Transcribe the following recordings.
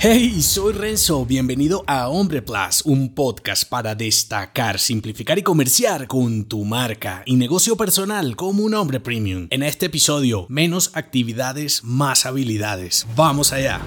Hey, soy Renzo, bienvenido a Hombre Plus, un podcast para destacar, simplificar y comerciar con tu marca y negocio personal como un hombre premium. En este episodio, menos actividades, más habilidades. Vamos allá.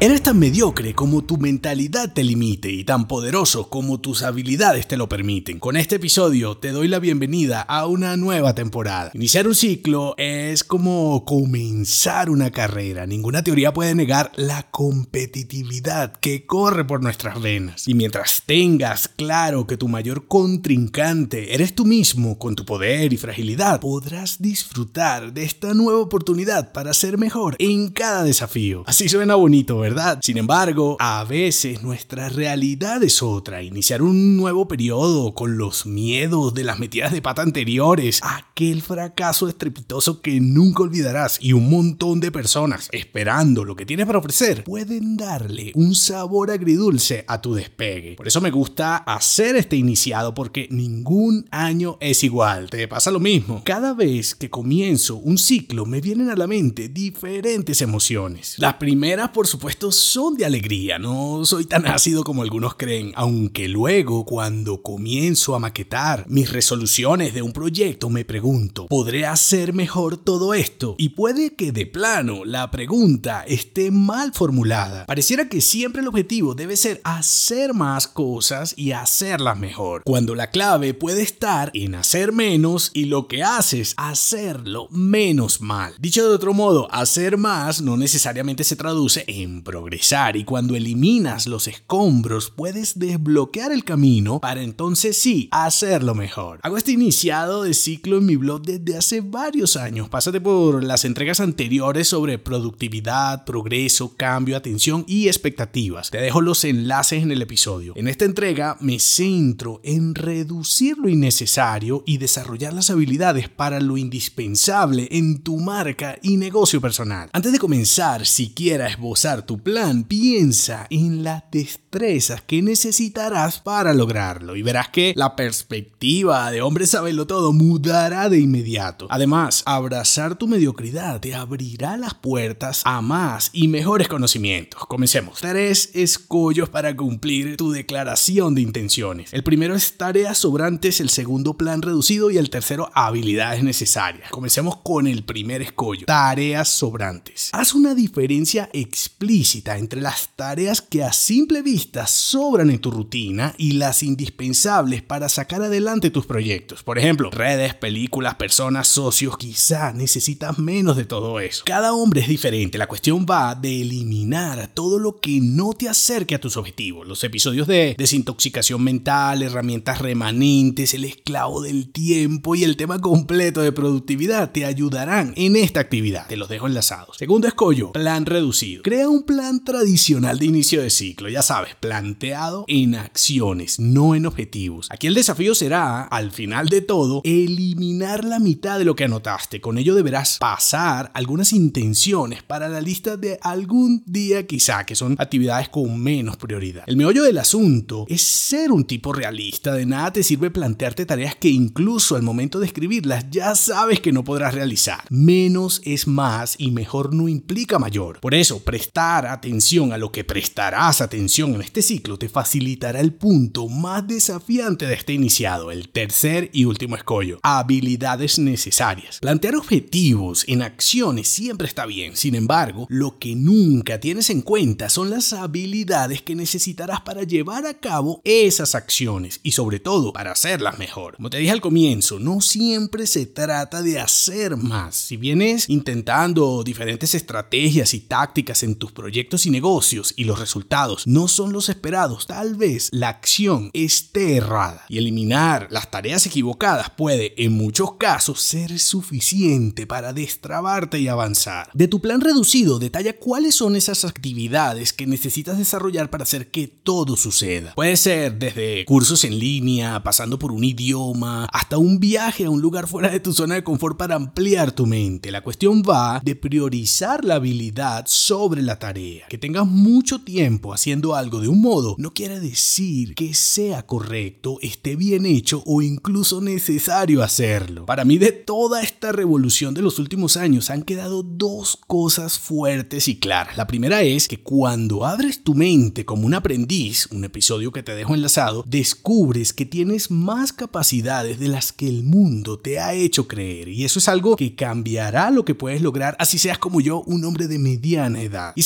Eres tan mediocre como tu mentalidad te limite y tan poderoso como tus habilidades te lo permiten. Con este episodio te doy la bienvenida a una nueva temporada. Iniciar un ciclo es como comenzar una carrera. Ninguna teoría puede negar la competitividad que corre por nuestras venas. Y mientras tengas claro que tu mayor contrincante eres tú mismo con tu poder y fragilidad, podrás disfrutar de esta nueva oportunidad para ser mejor en cada desafío. Así suena bonito, ¿verdad? Sin embargo, a veces nuestra realidad es otra. Iniciar un nuevo periodo con los miedos de las metidas de pata anteriores, aquel fracaso estrepitoso que nunca olvidarás y un montón de personas esperando lo que tienes para ofrecer, pueden darle un sabor agridulce a tu despegue. Por eso me gusta hacer este iniciado porque ningún año es igual. Te pasa lo mismo. Cada vez que comienzo un ciclo me vienen a la mente diferentes emociones. Las primeras, por supuesto, son de alegría, no soy tan ácido como algunos creen, aunque luego cuando comienzo a maquetar mis resoluciones de un proyecto me pregunto, ¿podré hacer mejor todo esto? Y puede que de plano la pregunta esté mal formulada. Pareciera que siempre el objetivo debe ser hacer más cosas y hacerlas mejor, cuando la clave puede estar en hacer menos y lo que haces hacerlo menos mal. Dicho de otro modo, hacer más no necesariamente se traduce en progresar y cuando eliminas los escombros puedes desbloquear el camino para entonces sí hacerlo mejor. Hago este iniciado de ciclo en mi blog desde hace varios años. Pásate por las entregas anteriores sobre productividad, progreso, cambio, atención y expectativas. Te dejo los enlaces en el episodio. En esta entrega me centro en reducir lo innecesario y desarrollar las habilidades para lo indispensable en tu marca y negocio personal. Antes de comenzar, siquiera esbozar tu plan, piensa en las destrezas que necesitarás para lograrlo y verás que la perspectiva de hombre sabelo todo mudará de inmediato. Además, abrazar tu mediocridad te abrirá las puertas a más y mejores conocimientos. Comencemos. Tres escollos para cumplir tu declaración de intenciones. El primero es tareas sobrantes, el segundo plan reducido y el tercero habilidades necesarias. Comencemos con el primer escollo. Tareas sobrantes. Haz una diferencia explícita entre las tareas que a simple vista sobran en tu rutina y las indispensables para sacar adelante tus proyectos. Por ejemplo, redes, películas, personas, socios, quizá necesitas menos de todo eso. Cada hombre es diferente, la cuestión va de eliminar todo lo que no te acerque a tus objetivos. Los episodios de desintoxicación mental, herramientas remanentes, el esclavo del tiempo y el tema completo de productividad te ayudarán en esta actividad. Te los dejo enlazados. Segundo escollo, plan reducido. Crea un plan plan tradicional de inicio de ciclo, ya sabes, planteado en acciones, no en objetivos. Aquí el desafío será, al final de todo, eliminar la mitad de lo que anotaste. Con ello deberás pasar algunas intenciones para la lista de algún día quizá, que son actividades con menos prioridad. El meollo del asunto es ser un tipo realista. De nada te sirve plantearte tareas que incluso al momento de escribirlas ya sabes que no podrás realizar. Menos es más y mejor no implica mayor. Por eso, prestar atención a lo que prestarás atención en este ciclo te facilitará el punto más desafiante de este iniciado, el tercer y último escollo, habilidades necesarias. Plantear objetivos en acciones siempre está bien, sin embargo, lo que nunca tienes en cuenta son las habilidades que necesitarás para llevar a cabo esas acciones y sobre todo para hacerlas mejor. Como te dije al comienzo, no siempre se trata de hacer más. Si vienes intentando diferentes estrategias y tácticas en tus proyectos, proyectos y negocios y los resultados no son los esperados, tal vez la acción esté errada. Y eliminar las tareas equivocadas puede, en muchos casos, ser suficiente para destrabarte y avanzar. De tu plan reducido, detalla cuáles son esas actividades que necesitas desarrollar para hacer que todo suceda. Puede ser desde cursos en línea, pasando por un idioma, hasta un viaje a un lugar fuera de tu zona de confort para ampliar tu mente. La cuestión va de priorizar la habilidad sobre la tarea Que tengas mucho tiempo haciendo algo de un modo no quiere decir que sea correcto, esté bien hecho o incluso necesario hacerlo. Para mí de toda esta revolución de los últimos años han quedado dos cosas fuertes y claras. La primera es que cuando abres tu mente como un aprendiz, un episodio que te dejo enlazado, descubres que tienes más capacidades de las que el mundo te ha hecho creer. Y eso es algo que cambiará lo que puedes lograr, así seas como yo, un hombre de mediana edad. Y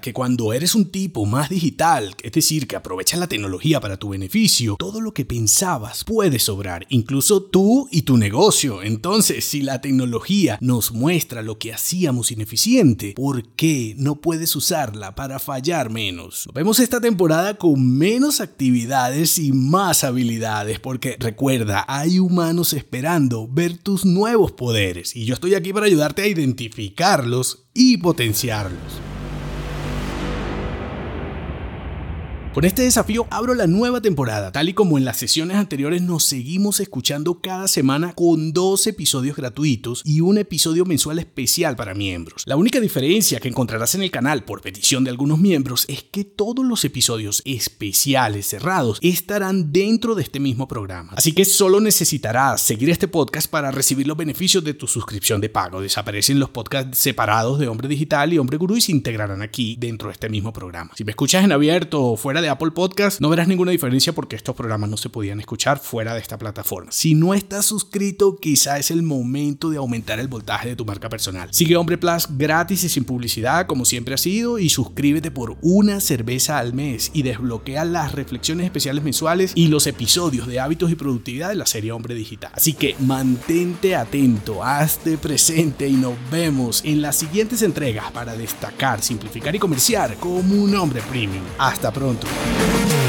que cuando eres un tipo más digital, es decir, que aprovechas la tecnología para tu beneficio, todo lo que pensabas puede sobrar, incluso tú y tu negocio. Entonces, si la tecnología nos muestra lo que hacíamos ineficiente, ¿por qué no puedes usarla para fallar menos? vemos esta temporada con menos actividades y más habilidades, porque recuerda, hay humanos esperando ver tus nuevos poderes y yo estoy aquí para ayudarte a identificarlos y potenciarlos. Con este desafío abro la nueva temporada, tal y como en las sesiones anteriores nos seguimos escuchando cada semana con dos episodios gratuitos y un episodio mensual especial para miembros. La única diferencia que encontrarás en el canal por petición de algunos miembros es que todos los episodios especiales cerrados estarán dentro de este mismo programa. Así que solo necesitarás seguir este podcast para recibir los beneficios de tu suscripción de pago. Desaparecen los podcasts separados de Hombre Digital y Hombre Gurú y se integrarán aquí dentro de este mismo programa. Si me escuchas en abierto o fuera de Apple Podcast, no verás ninguna diferencia porque estos programas no se podían escuchar fuera de esta plataforma. Si no estás suscrito, quizá es el momento de aumentar el voltaje de tu marca personal. Sigue Hombre Plus gratis y sin publicidad, como siempre ha sido, y suscríbete por una cerveza al mes y desbloquea las reflexiones especiales mensuales y los episodios de hábitos y productividad de la serie Hombre Digital. Así que mantente atento, hazte presente y nos vemos en las siguientes entregas para destacar, simplificar y comerciar como un hombre premium. Hasta pronto. Bye.